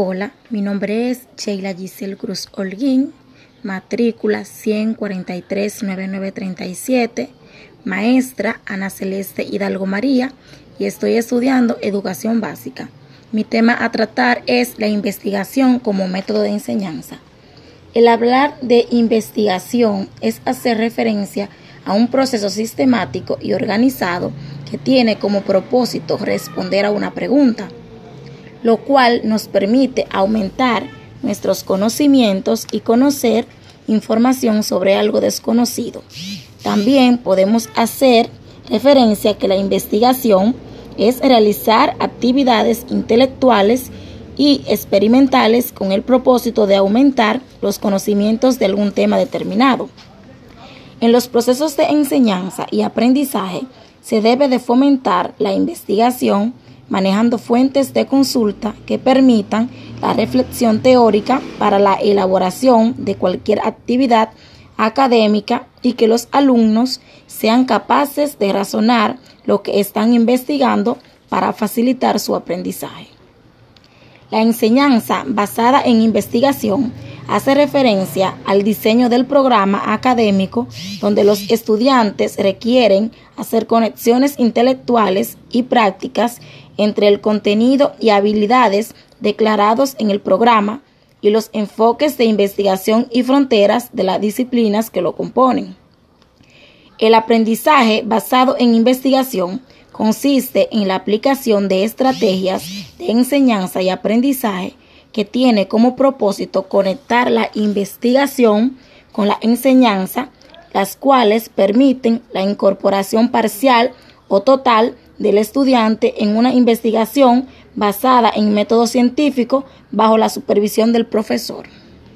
Hola, mi nombre es Sheila Giselle Cruz Holguín, matrícula 1439937, maestra Ana Celeste Hidalgo María y estoy estudiando educación básica. Mi tema a tratar es la investigación como método de enseñanza. El hablar de investigación es hacer referencia a un proceso sistemático y organizado que tiene como propósito responder a una pregunta lo cual nos permite aumentar nuestros conocimientos y conocer información sobre algo desconocido. También podemos hacer referencia a que la investigación es realizar actividades intelectuales y experimentales con el propósito de aumentar los conocimientos de algún tema determinado. En los procesos de enseñanza y aprendizaje se debe de fomentar la investigación manejando fuentes de consulta que permitan la reflexión teórica para la elaboración de cualquier actividad académica y que los alumnos sean capaces de razonar lo que están investigando para facilitar su aprendizaje. La enseñanza basada en investigación hace referencia al diseño del programa académico donde los estudiantes requieren hacer conexiones intelectuales y prácticas entre el contenido y habilidades declarados en el programa y los enfoques de investigación y fronteras de las disciplinas que lo componen. El aprendizaje basado en investigación consiste en la aplicación de estrategias de enseñanza y aprendizaje que tiene como propósito conectar la investigación con la enseñanza, las cuales permiten la incorporación parcial o total del estudiante en una investigación basada en método científico bajo la supervisión del profesor.